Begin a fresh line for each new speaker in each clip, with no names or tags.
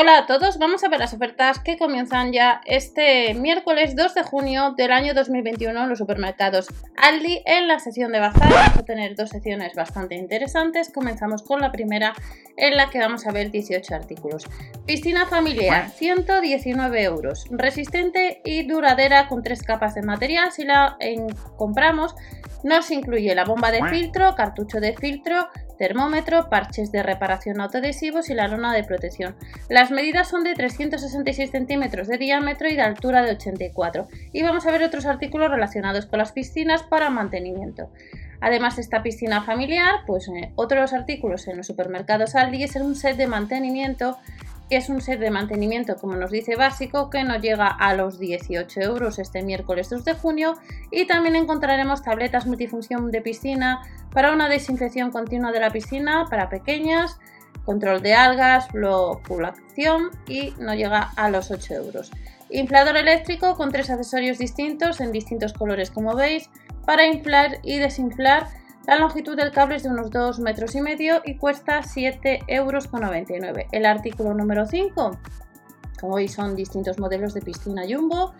Hola a todos, vamos a ver las ofertas que comienzan ya este miércoles 2 de junio del año 2021 en los supermercados Aldi. En la sesión de bazar vamos a tener dos secciones bastante interesantes. Comenzamos con la primera en la que vamos a ver 18 artículos. Piscina familiar, 119 euros. Resistente y duradera con tres capas de material. Si la compramos nos incluye la bomba de filtro, cartucho de filtro, termómetro, parches de reparación autoadhesivos y la lona de protección. Las medidas son de 366 centímetros de diámetro y de altura de 84. Y vamos a ver otros artículos relacionados con las piscinas para mantenimiento. Además de esta piscina familiar, pues eh, otros artículos en los supermercados Aldi es un set de mantenimiento es un set de mantenimiento, como nos dice básico, que nos llega a los 18 euros este miércoles 2 de junio. Y también encontraremos tabletas multifunción de piscina para una desinfección continua de la piscina para pequeñas, control de algas, floculación y nos llega a los 8 euros. Inflador eléctrico con tres accesorios distintos en distintos colores como veis para inflar y desinflar la longitud del cable es de unos 2 metros y medio y cuesta 7,99 euros. El artículo número 5, como veis, son distintos modelos de piscina jumbo,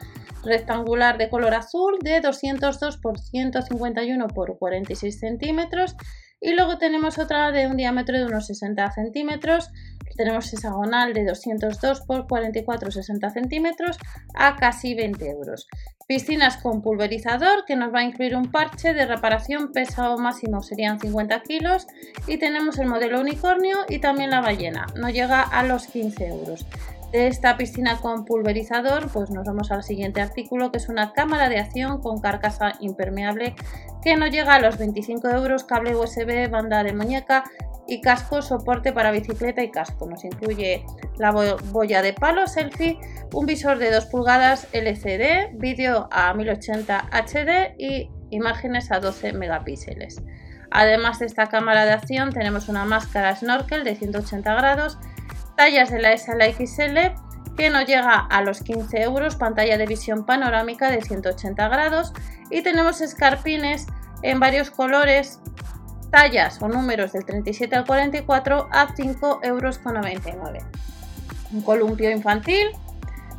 rectangular de color azul de 202 por 151 por 46 centímetros. Y luego tenemos otra de un diámetro de unos 60 centímetros. Tenemos hexagonal de 202 por 44 60 centímetros a casi 20 euros Piscinas con pulverizador que nos va a incluir un parche de reparación, peso máximo serían 50 kilos y tenemos el modelo unicornio y también la ballena, no llega a los 15 euros. De esta piscina con pulverizador, pues nos vamos al siguiente artículo que es una cámara de acción con carcasa impermeable que no llega a los 25 euros, cable USB, banda de muñeca y casco, soporte para bicicleta y casco. Nos incluye la boya de palo selfie, un visor de 2 pulgadas LCD, vídeo a 1080 HD y imágenes a 12 megapíxeles. Además de esta cámara de acción tenemos una máscara snorkel de 180 grados, tallas de la S a la XL que nos llega a los 15 euros, pantalla de visión panorámica de 180 grados y tenemos escarpines en varios colores tallas o números del 37 al 44 a 5,99 euros. Un columpio infantil.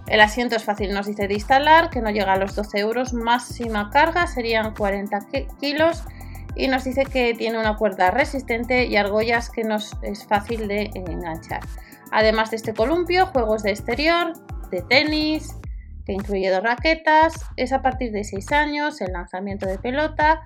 El asiento es fácil, nos dice de instalar, que no llega a los 12 euros. Máxima carga serían 40 kilos. Y nos dice que tiene una cuerda resistente y argollas que nos es fácil de enganchar. Además de este columpio, juegos de exterior, de tenis, que incluye dos raquetas. Es a partir de 6 años, el lanzamiento de pelota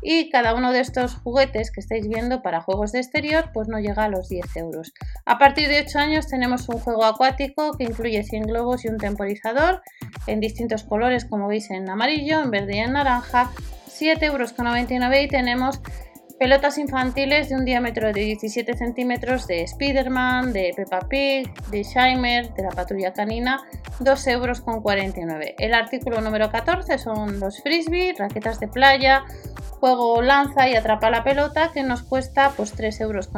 y cada uno de estos juguetes que estáis viendo para juegos de exterior pues no llega a los 10 euros. A partir de 8 años tenemos un juego acuático que incluye 100 globos y un temporizador en distintos colores como veis en amarillo, en verde y en naranja, 7,99 euros y tenemos pelotas infantiles de un diámetro de 17 centímetros de Spiderman, de Peppa Pig, de Shimer, de la patrulla canina, 2,49 euros. El artículo número 14 son los frisbee, raquetas de playa, juego lanza y atrapa la pelota que nos cuesta pues 3,99 euros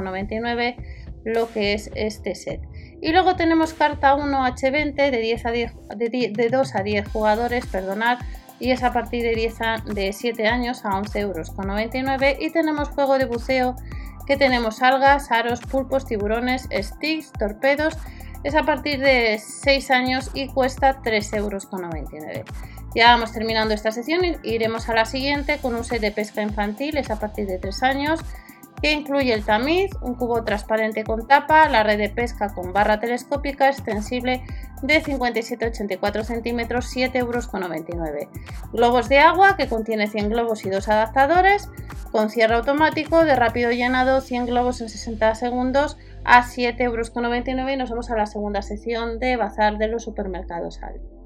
lo que es este set. Y luego tenemos carta 1 H20 de, 10 a 10, de, 2 a 10 jugadores, perdonad, y es a partir de, 10 de 7 años a 11,99 euros. Y tenemos juego de buceo que tenemos algas, aros, pulpos, tiburones, sticks, torpedos. Es a partir de 6 años y cuesta 3,99 euros. Ya vamos terminando esta sesión iremos a la siguiente con un set de pesca infantil, es a partir de 3 años, que incluye el tamiz, un cubo transparente con tapa, la red de pesca con barra telescópica extensible de 57-84 centímetros, 7,99 euros. Globos de agua que contiene 100 globos y dos adaptadores, con cierre automático de rápido llenado, 100 globos en 60 segundos a 7,99 euros. Y nos vamos a la segunda sección de bazar de los supermercados Aldi.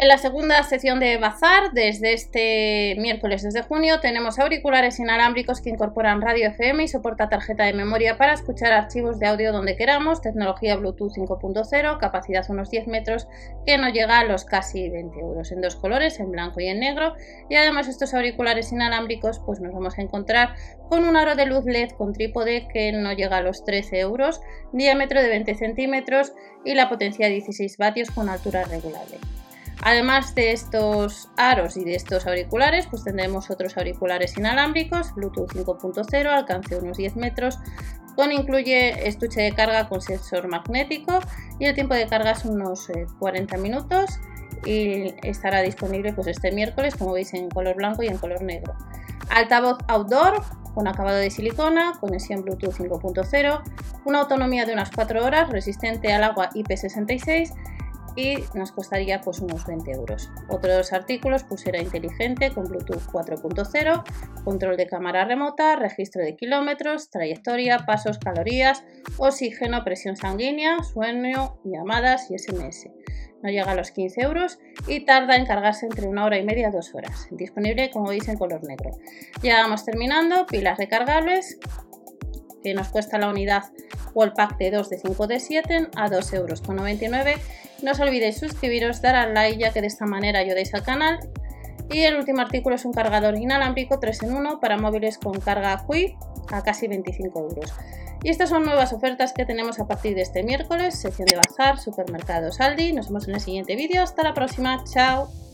En la segunda sección de Bazar, desde este miércoles desde junio, tenemos auriculares inalámbricos que incorporan radio FM y soporta tarjeta de memoria para escuchar archivos de audio donde queramos, tecnología Bluetooth 5.0, capacidad unos 10 metros, que nos llega a los casi 20 euros, en dos colores, en blanco y en negro. Y además estos auriculares inalámbricos, pues nos vamos a encontrar con un aro de luz LED con trípode que no llega a los 13 euros, diámetro de 20 centímetros y la potencia de 16 vatios con altura regulable. Además de estos aros y de estos auriculares, pues tendremos otros auriculares inalámbricos, Bluetooth 5.0, alcance unos 10 metros, con incluye estuche de carga con sensor magnético y el tiempo de carga es unos 40 eh, minutos y estará disponible pues este miércoles como veis en color blanco y en color negro. Altavoz outdoor con acabado de silicona, conexión Bluetooth 5.0, una autonomía de unas 4 horas, resistente al agua IP66 y nos costaría pues unos 20 euros. Otros artículos, pulsera inteligente con Bluetooth 4.0, control de cámara remota, registro de kilómetros, trayectoria, pasos, calorías, oxígeno, presión sanguínea, sueño, llamadas y SMS. No llega a los 15 euros y tarda en cargarse entre una hora y media a dos horas. Disponible como veis en color negro. Ya vamos terminando, pilas recargables que nos cuesta la unidad o el pack de 2 de 5 de 7 a 2,99 euros. No os olvidéis suscribiros, dar al like ya que de esta manera ayudáis al canal. Y el último artículo es un cargador inalámbrico 3 en 1 para móviles con carga QI a casi 25 euros. Y estas son nuevas ofertas que tenemos a partir de este miércoles, sección de bazar, supermercados Aldi. Nos vemos en el siguiente vídeo. Hasta la próxima, chao.